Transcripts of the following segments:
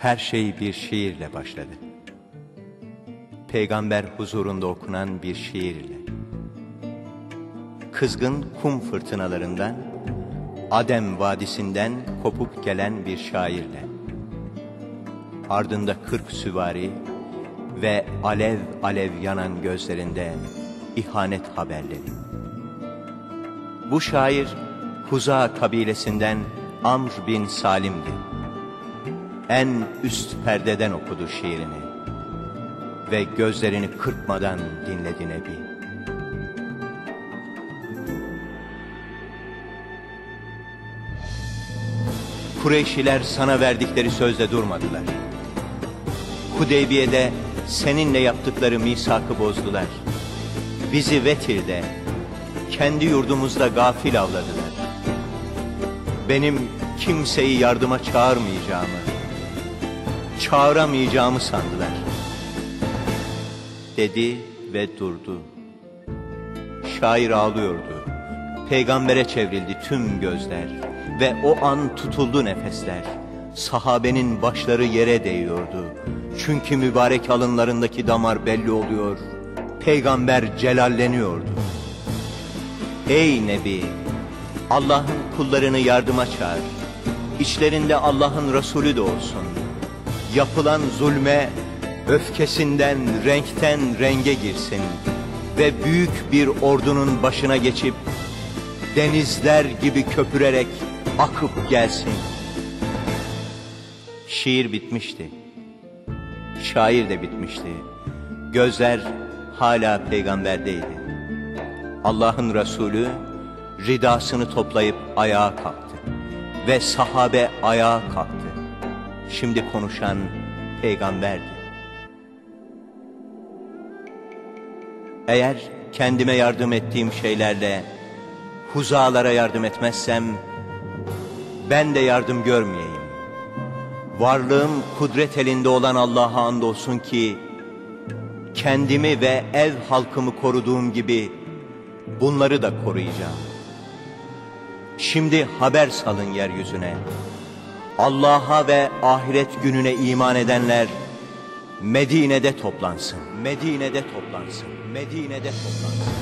Her şey bir şiirle başladı. Peygamber huzurunda okunan bir şiirle. Kızgın kum fırtınalarından, Adem Vadisi'nden kopup gelen bir şairle. Ardında kırk süvari ve alev alev yanan gözlerinde ihanet haberleri. Bu şair Huza kabilesinden Amr bin Salim'di. En üst perdeden okudu şiirini ve gözlerini kırpmadan dinledi Nebi. Kureyşiler sana verdikleri sözde durmadılar. Hudeybiye'de seninle yaptıkları misakı bozdular. Bizi Vetir'de, kendi yurdumuzda gafil avladılar. Benim kimseyi yardıma çağırmayacağımı, çağıramayacağımı sandılar. Dedi ve durdu. Şair ağlıyordu. Peygambere çevrildi tüm gözler ve o an tutuldu nefesler. Sahabenin başları yere değiyordu. Çünkü mübarek alınlarındaki damar belli oluyor. Peygamber celalleniyordu. Ey Nebi! Allah'ın kullarını yardıma çağır. İçlerinde Allah'ın Resulü de olsun. Yapılan zulme öfkesinden, renkten renge girsin. Ve büyük bir ordunun başına geçip denizler gibi köpürerek akıp gelsin. Şiir bitmişti. Şair de bitmişti. Gözler hala peygamberdeydi. Allah'ın Resulü ridasını toplayıp ayağa kalktı. Ve sahabe ayağa kalktı. Şimdi konuşan peygamberdi. Eğer kendime yardım ettiğim şeylerle huzalara yardım etmezsem ben de yardım görmeyeyim. Varlığım kudret elinde olan Allah'a andolsun ki kendimi ve ev halkımı koruduğum gibi bunları da koruyacağım. Şimdi haber salın yeryüzüne. Allah'a ve ahiret gününe iman edenler Medine'de toplansın. Medine'de toplansın. Medine'de toplansın.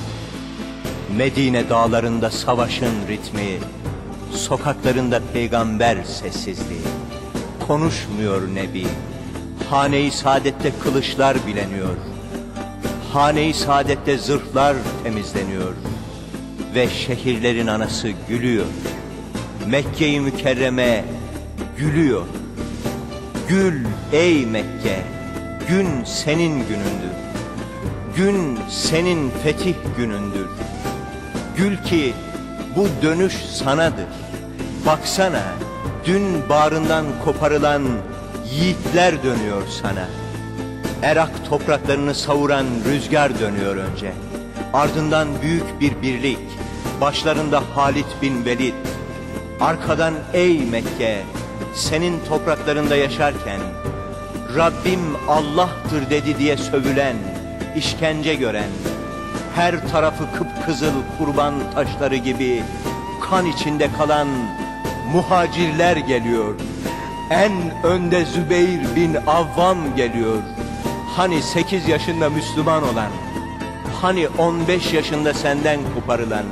Medine dağlarında savaşın ritmi, sokaklarında peygamber sessizliği. Konuşmuyor Nebi, hane-i saadette kılıçlar bileniyor. Hane-i saadette zırhlar temizleniyor. Ve şehirlerin anası gülüyor. Mekke-i Mükerreme gülüyor. Gül ey Mekke, gün senin günündür. Gün senin fetih günündür. Gül ki bu dönüş sanadır. Baksana dün bağrından koparılan yiğitler dönüyor sana. Erak topraklarını savuran rüzgar dönüyor önce. Ardından büyük bir birlik. Başlarında Halit bin Velid. Arkadan ey Mekke senin topraklarında yaşarken Rabbim Allah'tır dedi diye sövülen, işkence gören, her tarafı kıpkızıl kurban taşları gibi kan içinde kalan muhacirler geliyor. En önde Zübeyir bin Avvam geliyor. Hani sekiz yaşında Müslüman olan, hani on beş yaşında senden koparılan,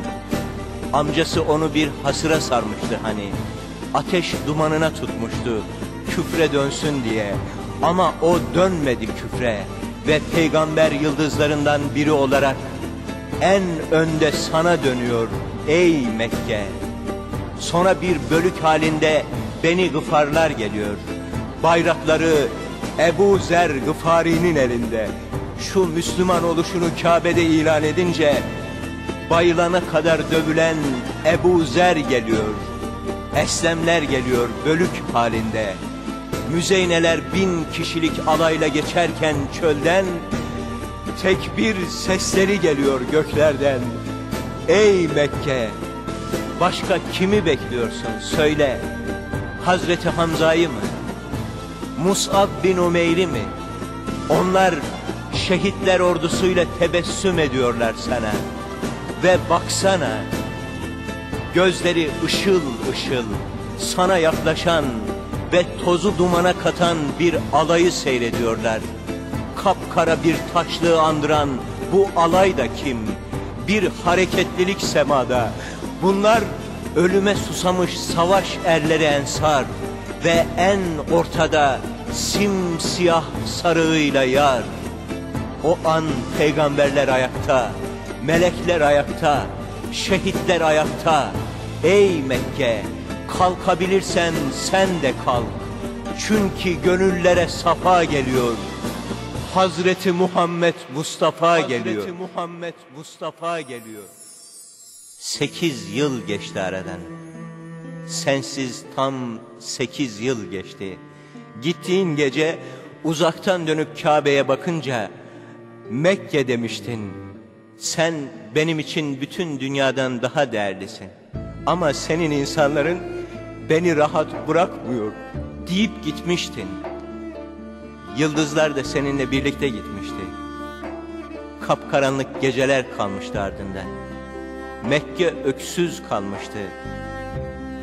amcası onu bir hasıra sarmıştı hani, ateş dumanına tutmuştu, küfre dönsün diye. Ama o dönmedi küfre ve peygamber yıldızlarından biri olarak en önde sana dönüyor ey Mekke. Sonra bir bölük halinde beni gıfarlar geliyor. Bayrakları Ebu Zer Gıfari'nin elinde. Şu Müslüman oluşunu Kabe'de ilan edince bayılana kadar dövülen Ebu Zer geliyor. Eslemler geliyor bölük halinde. Müzeyneler bin kişilik alayla geçerken çölden tekbir sesleri geliyor göklerden. Ey Mekke! Başka kimi bekliyorsun söyle. Hazreti Hamza'yı mı? Mus'ab bin Umeyr'i mi? Onlar şehitler ordusuyla tebessüm ediyorlar sana. Ve baksana, gözleri ışıl ışıl, sana yaklaşan ve tozu dumana katan bir alayı seyrediyorlar. Kapkara bir taşlığı andıran bu alay da kim? Bir hareketlilik semada. Bunlar ölüme susamış savaş erleri ensar ve en ortada simsiyah sarığıyla yar. O an peygamberler ayakta, melekler ayakta, şehitler ayakta. Ey Mekke, kalkabilirsen sen de kalk. Çünkü gönüllere safa geliyor. Hazreti Muhammed Mustafa Hazreti geliyor. Muhammed Mustafa geliyor. Sekiz yıl geçti aradan. Sensiz tam sekiz yıl geçti. Gittiğin gece uzaktan dönüp Kabe'ye bakınca Mekke demiştin. Sen benim için bütün dünyadan daha değerlisin. Ama senin insanların beni rahat bırakmıyor deyip gitmiştin. Yıldızlar da seninle birlikte gitmişti. Kapkaranlık geceler kalmıştı ardından. Mekke öksüz kalmıştı.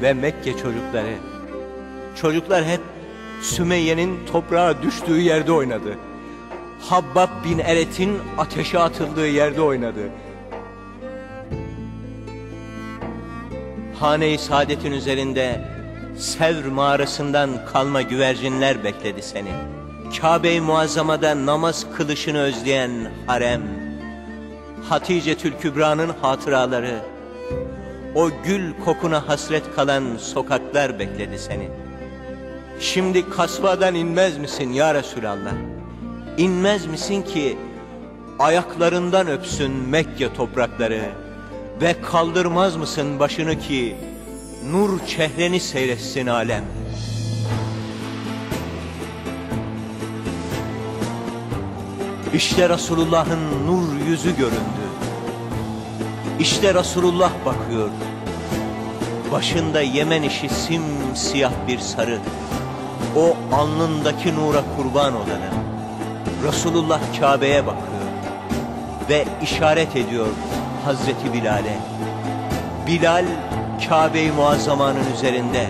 Ve Mekke çocukları, çocuklar hep Sümeyye'nin toprağa düştüğü yerde oynadı. Habbab bin Eret'in ateşe atıldığı yerde oynadı. Hane-i Saadet'in üzerinde Sevr mağarasından kalma güvercinler bekledi seni. Kabe-i Muazzama'da namaz kılışını özleyen harem, Hatice Kübra'nın hatıraları, o gül kokuna hasret kalan sokaklar bekledi seni. Şimdi kasvadan inmez misin ya Resulallah? İnmez misin ki ayaklarından öpsün Mekke toprakları ve kaldırmaz mısın başını ki nur çehreni seyretsin alem? İşte Resulullah'ın nur yüzü göründü. İşte Resulullah bakıyor. Başında Yemen işi simsiyah bir sarı. O alnındaki nura kurban olanı. Resulullah Kabe'ye bakıyor. Ve işaret ediyor Hazreti Bilal'e. Bilal Kabe-i Muazzama'nın üzerinde.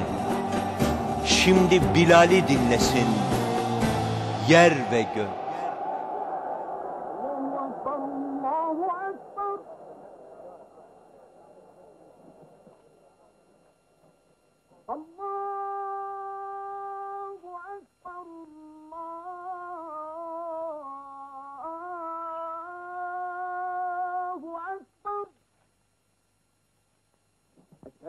Şimdi Bilal'i dinlesin. Yer ve gök.